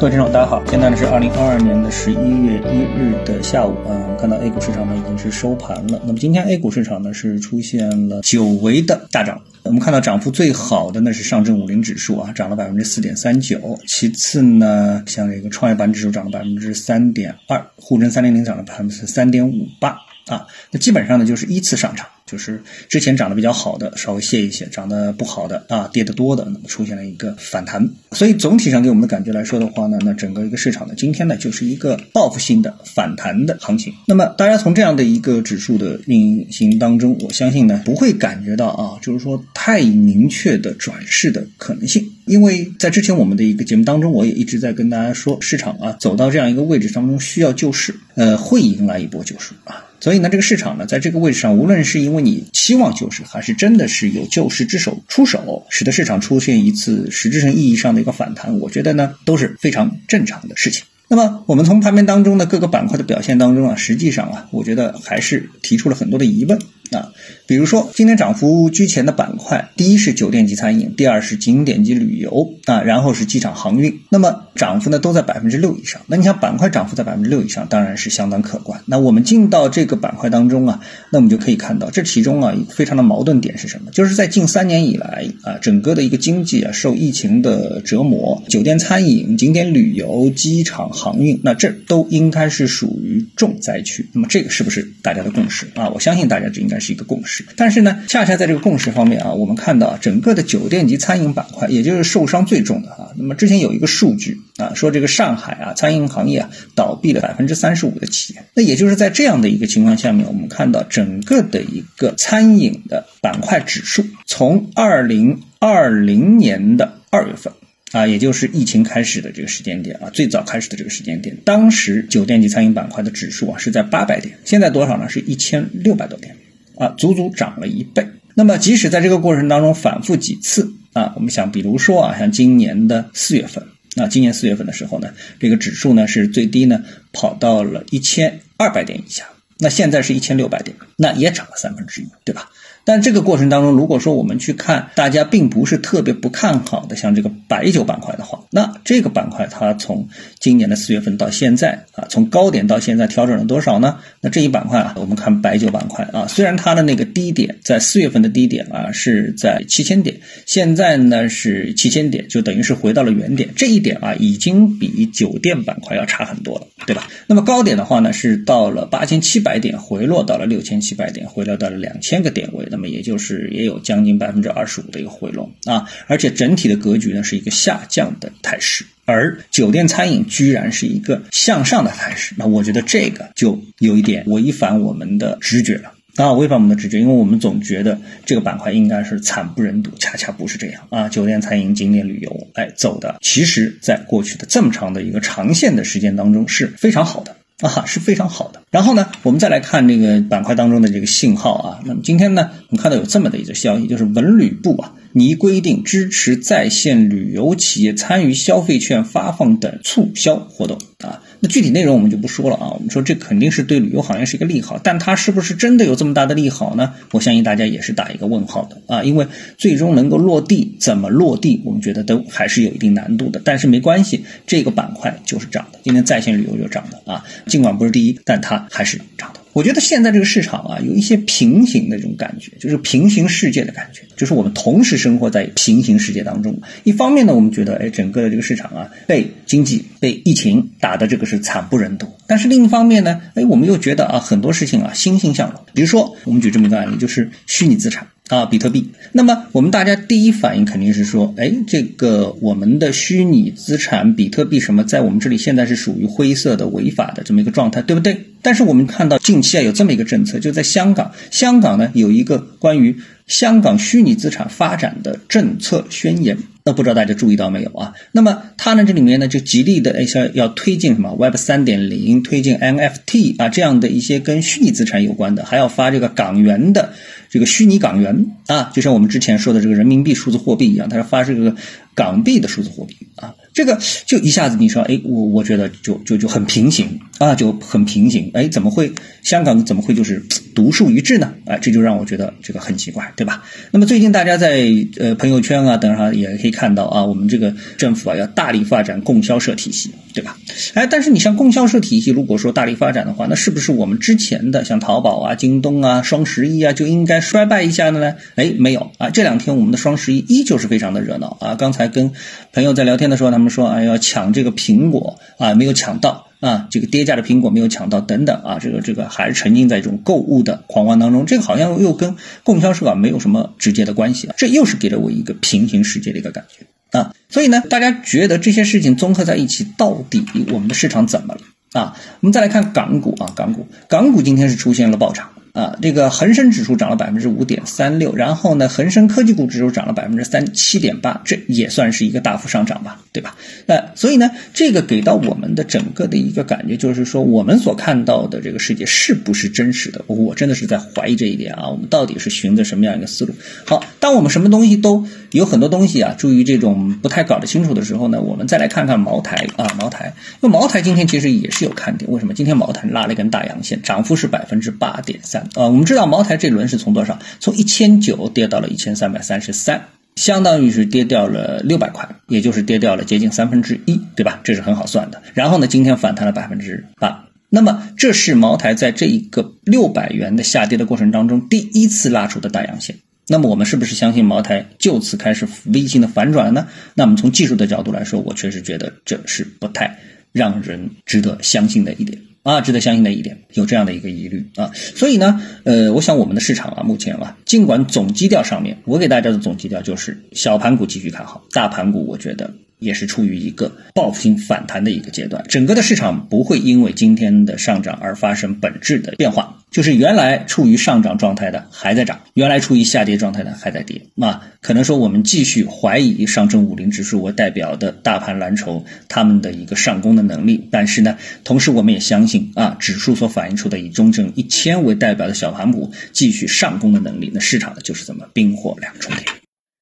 各位听众，大家好，现在呢是二零二二年的十一月一日的下午，嗯，看到 A 股市场呢已经是收盘了。那么今天 A 股市场呢是出现了久违的大涨，我们看到涨幅最好的呢是上证五零指数啊，涨了百分之四点三九，其次呢像这个创业板指数涨了百分之三点二，沪深三零零涨了百分之三点五八啊，那基本上呢就是依次上涨。就是之前涨得比较好的稍微歇一歇，涨得不好的啊跌得多的，那么出现了一个反弹。所以总体上给我们的感觉来说的话呢，那整个一个市场呢，今天呢就是一个报复性的反弹的行情。那么大家从这样的一个指数的运行当中，我相信呢不会感觉到啊，就是说太明确的转势的可能性。因为在之前我们的一个节目当中，我也一直在跟大家说，市场啊走到这样一个位置当中需要救市，呃会迎来一波救市啊。所以呢，这个市场呢，在这个位置上，无论是因为你期望救市，还是真的是有救市之手出手，使得市场出现一次实质性意义上的一个反弹，我觉得呢，都是非常正常的事情。那么，我们从盘面当中的各个板块的表现当中啊，实际上啊，我觉得还是提出了很多的疑问。啊，比如说今天涨幅居前的板块，第一是酒店及餐饮，第二是景点及旅游啊，然后是机场航运。那么涨幅呢都在百分之六以上。那你想板块涨幅在百分之六以上，当然是相当可观。那我们进到这个板块当中啊，那我们就可以看到这其中啊非常的矛盾点是什么？就是在近三年以来啊，整个的一个经济啊受疫情的折磨，酒店餐饮、景点旅游、机场航运，那这都应该是属于重灾区。那么这个是不是大家的共识啊？我相信大家就应该。是一个共识，但是呢，恰恰在这个共识方面啊，我们看到整个的酒店及餐饮板块，也就是受伤最重的啊。那么之前有一个数据啊，说这个上海啊，餐饮行业啊，倒闭了百分之三十五的企业。那也就是在这样的一个情况下面，我们看到整个的一个餐饮的板块指数，从二零二零年的二月份。啊，也就是疫情开始的这个时间点啊，最早开始的这个时间点，当时酒店及餐饮板块的指数啊是在八百点，现在多少呢？是一千六百多点，啊，足足涨了一倍。那么即使在这个过程当中反复几次啊，我们想，比如说啊，像今年的四月份，那，今年四月份的时候呢，这个指数呢是最低呢跑到了一千二百点以下，那现在是一千六百点，那也涨了三分之一，对吧？但这个过程当中，如果说我们去看大家并不是特别不看好的，像这个白酒板块的话，那这个板块它从今年的四月份到现在啊，从高点到现在调整了多少呢？那这一板块啊，我们看白酒板块啊，虽然它的那个低点在四月份的低点啊是在七千点，现在呢是七千点，就等于是回到了原点。这一点啊，已经比酒店板块要差很多了，对吧？那么高点的话呢，是到了八千七百点，回落到了六千七百点，回落到了两千个点位。那么也就是也有将近百分之二十五的一个回落啊，而且整体的格局呢是一个下降的态势，而酒店餐饮居然是一个向上的态势，那我觉得这个就有一点违反我们的直觉了啊，违反我们的直觉，因为我们总觉得这个板块应该是惨不忍睹，恰恰不是这样啊，酒店餐饮、景点旅游，哎，走的其实在过去的这么长的一个长线的时间当中是非常好的。啊，是非常好的。然后呢，我们再来看这个板块当中的这个信号啊。那么今天呢，我们看到有这么的一个消息，就是文旅部啊拟规定支持在线旅游企业参与消费券发放等促销活动啊。那具体内容我们就不说了啊，我们说这肯定是对旅游行业是一个利好，但它是不是真的有这么大的利好呢？我相信大家也是打一个问号的啊，因为最终能够落地怎么落地，我们觉得都还是有一定难度的。但是没关系，这个板块就是涨的，今天在线旅游就涨的啊，尽管不是第一，但它还是涨的。我觉得现在这个市场啊，有一些平行的这种感觉，就是平行世界的感觉，就是我们同时生活在平行世界当中。一方面呢，我们觉得，哎，整个的这个市场啊，被经济、被疫情打的这个是惨不忍睹。但是另一方面呢，哎，我们又觉得啊，很多事情啊，欣欣向荣。比如说，我们举这么一个案例，就是虚拟资产。啊，比特币。那么我们大家第一反应肯定是说，哎，这个我们的虚拟资产比特币什么，在我们这里现在是属于灰色的、违法的这么一个状态，对不对？但是我们看到近期啊有这么一个政策，就在香港，香港呢有一个关于香港虚拟资产发展的政策宣言。那不知道大家注意到没有啊？那么它呢这里面呢就极力的要要推进什么 Web 三点零，推进 NFT 啊这样的一些跟虚拟资产有关的，还要发这个港元的。这个虚拟港元啊，就像我们之前说的这个人民币数字货币一样，它是发这个港币的数字货币啊，这个就一下子你说，哎，我我觉得就就就很平行啊，就很平行。哎，怎么会香港怎么会就是独树一帜呢？啊，这就让我觉得这个很奇怪，对吧？那么最近大家在呃朋友圈啊等上也可以看到啊，我们这个政府啊要大力发展供销社体系，对吧？哎，但是你像供销社体系，如果说大力发展的话，那是不是我们之前的像淘宝啊、京东啊、双十一啊就应该衰败一下的呢？哎，没有啊，这两天我们的双十一依旧是非常的热闹啊。刚才跟朋友在聊天的时候，他们说啊要抢这个苹果啊，没有抢到。啊，这个跌价的苹果没有抢到，等等啊，这个这个还是沉浸在这种购物的狂欢当中，这个好像又跟供销社啊没有什么直接的关系啊，这又是给了我一个平行世界的一个感觉啊，所以呢，大家觉得这些事情综合在一起，到底我们的市场怎么了啊？我们再来看港股啊，港股，港股今天是出现了爆涨。啊，这个恒生指数涨了百分之五点三六，然后呢，恒生科技股指数涨了百分之三七点八，这也算是一个大幅上涨吧，对吧？那，所以呢，这个给到我们的整个的一个感觉就是说，我们所看到的这个世界是不是真实的？我真的是在怀疑这一点啊。我们到底是循着什么样一个思路？好，当我们什么东西都有很多东西啊，注意这种不太搞得清楚的时候呢，我们再来看看茅台啊，茅台，因为茅台今天其实也是有看点，为什么？今天茅台拉了一根大阳线，涨幅是百分之八点三。啊，我们知道茅台这轮是从多少？从一千九跌到了一千三百三十三，相当于是跌掉了六百块，也就是跌掉了接近三分之一，对吧？这是很好算的。然后呢，今天反弹了百分之八，那么这是茅台在这一个六百元的下跌的过程当中第一次拉出的大阳线。那么我们是不是相信茅台就此开始微型的反转了呢？那么从技术的角度来说，我确实觉得这是不太让人值得相信的一点。啊，值得相信的一点，有这样的一个疑虑啊，所以呢，呃，我想我们的市场啊，目前啊，尽管总基调上面，我给大家的总基调就是小盘股继续看好，大盘股我觉得。也是处于一个报复性反弹的一个阶段，整个的市场不会因为今天的上涨而发生本质的变化，就是原来处于上涨状态的还在涨，原来处于下跌状态的还在跌。那可能说我们继续怀疑上证五零指数为代表的大盘蓝筹他们的一个上攻的能力，但是呢，同时我们也相信啊，指数所反映出的以中证一千为代表的小盘股继续上攻的能力，那市场呢就是这么冰火两重天。